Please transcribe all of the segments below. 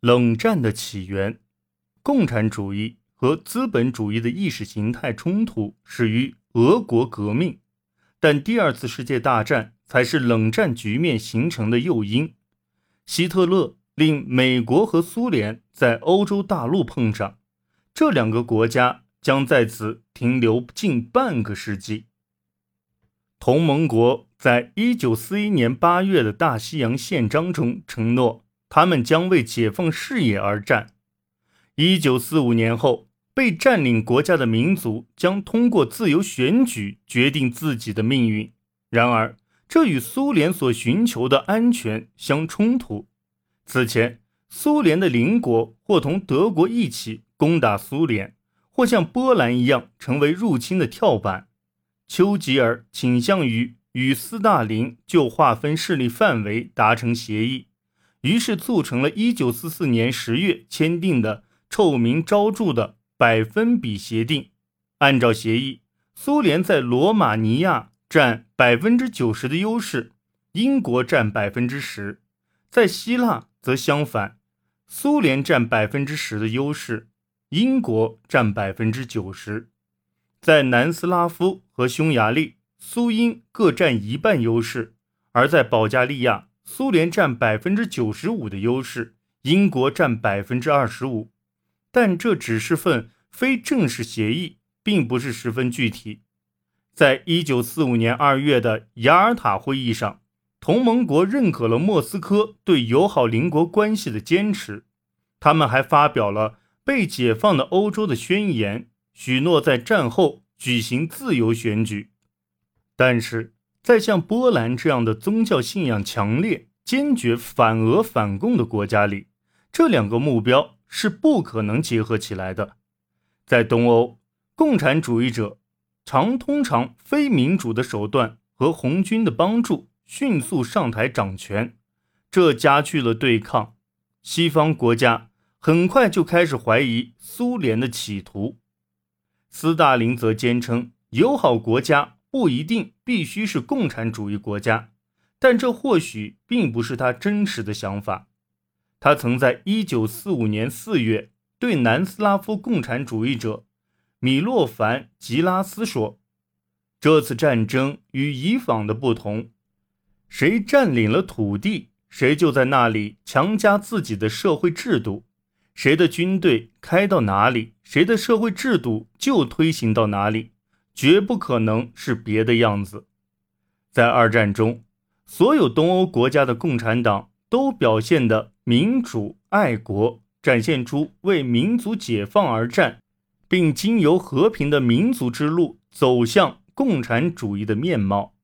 冷战的起源，共产主义和资本主义的意识形态冲突始于俄国革命，但第二次世界大战才是冷战局面形成的诱因。希特勒令美国和苏联在欧洲大陆碰上，这两个国家将在此停留近半个世纪。同盟国在一九四一年八月的大西洋宪章中承诺。他们将为解放事业而战。一九四五年后，被占领国家的民族将通过自由选举决定自己的命运。然而，这与苏联所寻求的安全相冲突。此前，苏联的邻国或同德国一起攻打苏联，或像波兰一样成为入侵的跳板。丘吉尔倾向于与斯大林就划分势力范围达成协议。于是促成了1944年10月签订的臭名昭著的百分比协定。按照协议，苏联在罗马尼亚占百分之九十的优势，英国占百分之十；在希腊则相反，苏联占百分之十的优势，英国占百分之九十；在南斯拉夫和匈牙利，苏英各占一半优势，而在保加利亚。苏联占百分之九十五的优势，英国占百分之二十五，但这只是份非正式协议，并不是十分具体。在一九四五年二月的雅尔塔会议上，同盟国认可了莫斯科对友好邻国关系的坚持，他们还发表了被解放的欧洲的宣言，许诺在战后举行自由选举，但是。在像波兰这样的宗教信仰强烈、坚决反俄反共的国家里，这两个目标是不可能结合起来的。在东欧，共产主义者常通常非民主的手段和红军的帮助迅速上台掌权，这加剧了对抗。西方国家很快就开始怀疑苏联的企图。斯大林则坚称友好国家。不一定必须是共产主义国家，但这或许并不是他真实的想法。他曾在1945年4月对南斯拉夫共产主义者米洛凡·吉拉斯说：“这次战争与以往的不同，谁占领了土地，谁就在那里强加自己的社会制度；谁的军队开到哪里，谁的社会制度就推行到哪里。”绝不可能是别的样子。在二战中，所有东欧国家的共产党都表现的民主爱国，展现出为民族解放而战，并经由和平的民族之路走向共产主义的面貌。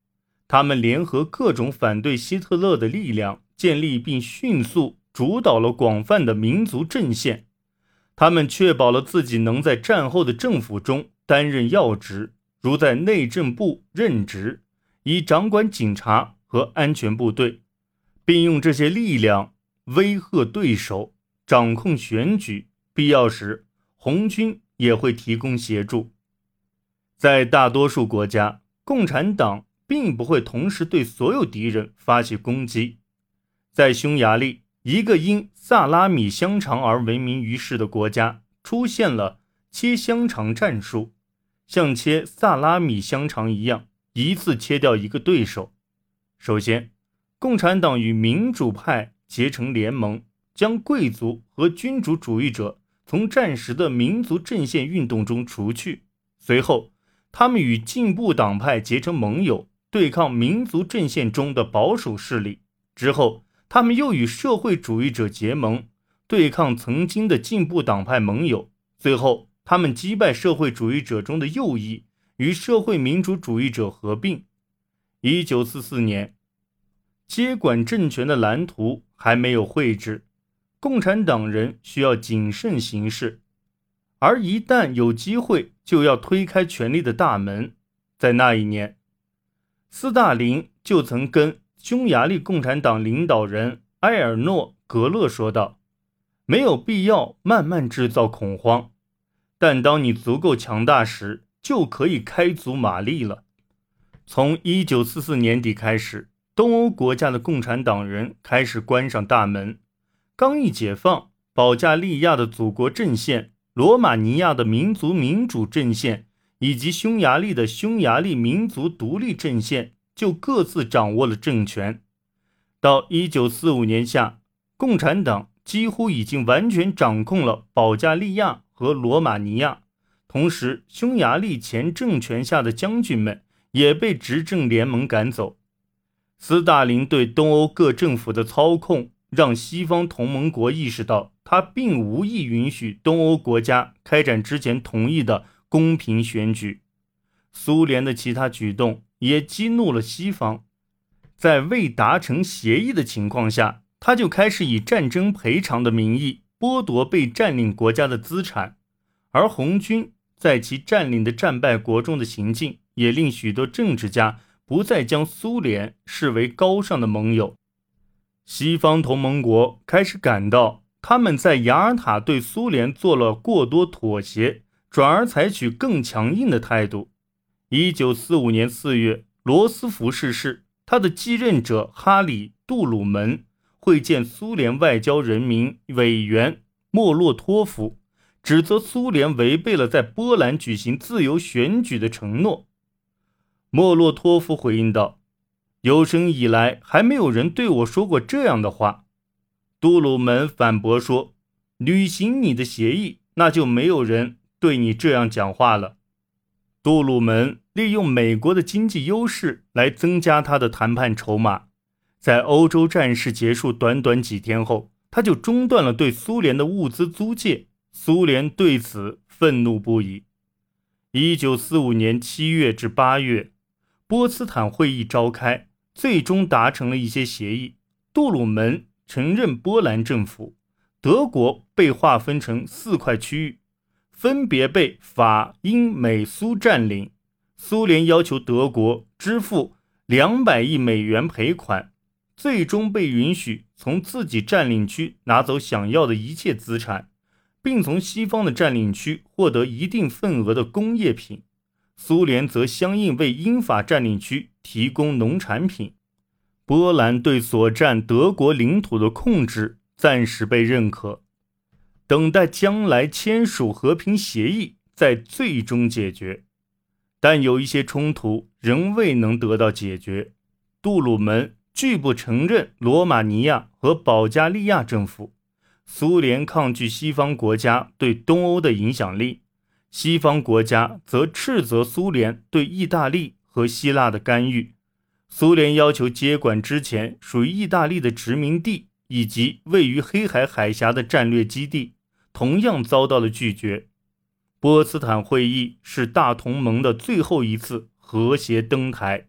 他们联合各种反对希特勒的力量，建立并迅速主导了广泛的民族阵线。他们确保了自己能在战后的政府中担任要职。如在内政部任职，以掌管警察和安全部队，并用这些力量威吓对手、掌控选举。必要时，红军也会提供协助。在大多数国家，共产党并不会同时对所有敌人发起攻击。在匈牙利，一个因萨拉米香肠而闻名于世的国家，出现了切香肠战术。像切萨拉米香肠一样，一次切掉一个对手。首先，共产党与民主派结成联盟，将贵族和君主主义者从战时的民族阵线运动中除去。随后，他们与进步党派结成盟友，对抗民族阵线中的保守势力。之后，他们又与社会主义者结盟，对抗曾经的进步党派盟友。最后。他们击败社会主义者中的右翼，与社会民主主义者合并。一九四四年，接管政权的蓝图还没有绘制，共产党人需要谨慎行事，而一旦有机会，就要推开权力的大门。在那一年，斯大林就曾跟匈牙利共产党领导人埃尔诺·格勒说道：“没有必要慢慢制造恐慌。”但当你足够强大时，就可以开足马力了。从一九四四年底开始，东欧国家的共产党人开始关上大门。刚一解放，保加利亚的祖国阵线、罗马尼亚的民族民主阵线以及匈牙利的匈牙利民族独立阵线就各自掌握了政权。到一九四五年夏，共产党几乎已经完全掌控了保加利亚和罗马尼亚，同时，匈牙利前政权下的将军们也被执政联盟赶走。斯大林对东欧各政府的操控，让西方同盟国意识到，他并无意允许东欧国家开展之前同意的公平选举。苏联的其他举动也激怒了西方。在未达成协议的情况下，他就开始以战争赔偿的名义剥夺被占领国家的资产，而红军在其占领的战败国中的行径，也令许多政治家不再将苏联视为高尚的盟友。西方同盟国开始感到他们在雅尔塔对苏联做了过多妥协，转而采取更强硬的态度。一九四五年四月，罗斯福逝世。他的继任者哈里·杜鲁门会见苏联外交人民委员莫洛托夫，指责苏联违背了在波兰举行自由选举的承诺。莫洛托夫回应道：“有生以来还没有人对我说过这样的话。”杜鲁门反驳说：“履行你的协议，那就没有人对你这样讲话了。”杜鲁门。利用美国的经济优势来增加他的谈判筹码，在欧洲战事结束短短几天后，他就中断了对苏联的物资租借。苏联对此愤怒不已。一九四五年七月至八月，波茨坦会议召开，最终达成了一些协议。杜鲁门承认波兰政府，德国被划分成四块区域，分别被法、英、美、苏占领。苏联要求德国支付两百亿美元赔款，最终被允许从自己占领区拿走想要的一切资产，并从西方的占领区获得一定份额的工业品。苏联则相应为英法占领区提供农产品。波兰对所占德国领土的控制暂时被认可，等待将来签署和平协议，在最终解决。但有一些冲突仍未能得到解决。杜鲁门拒不承认罗马尼亚和保加利亚政府。苏联抗拒西方国家对东欧的影响力，西方国家则斥责苏联对意大利和希腊的干预。苏联要求接管之前属于意大利的殖民地以及位于黑海海峡的战略基地，同样遭到了拒绝。波茨坦会议是大同盟的最后一次和谐登台。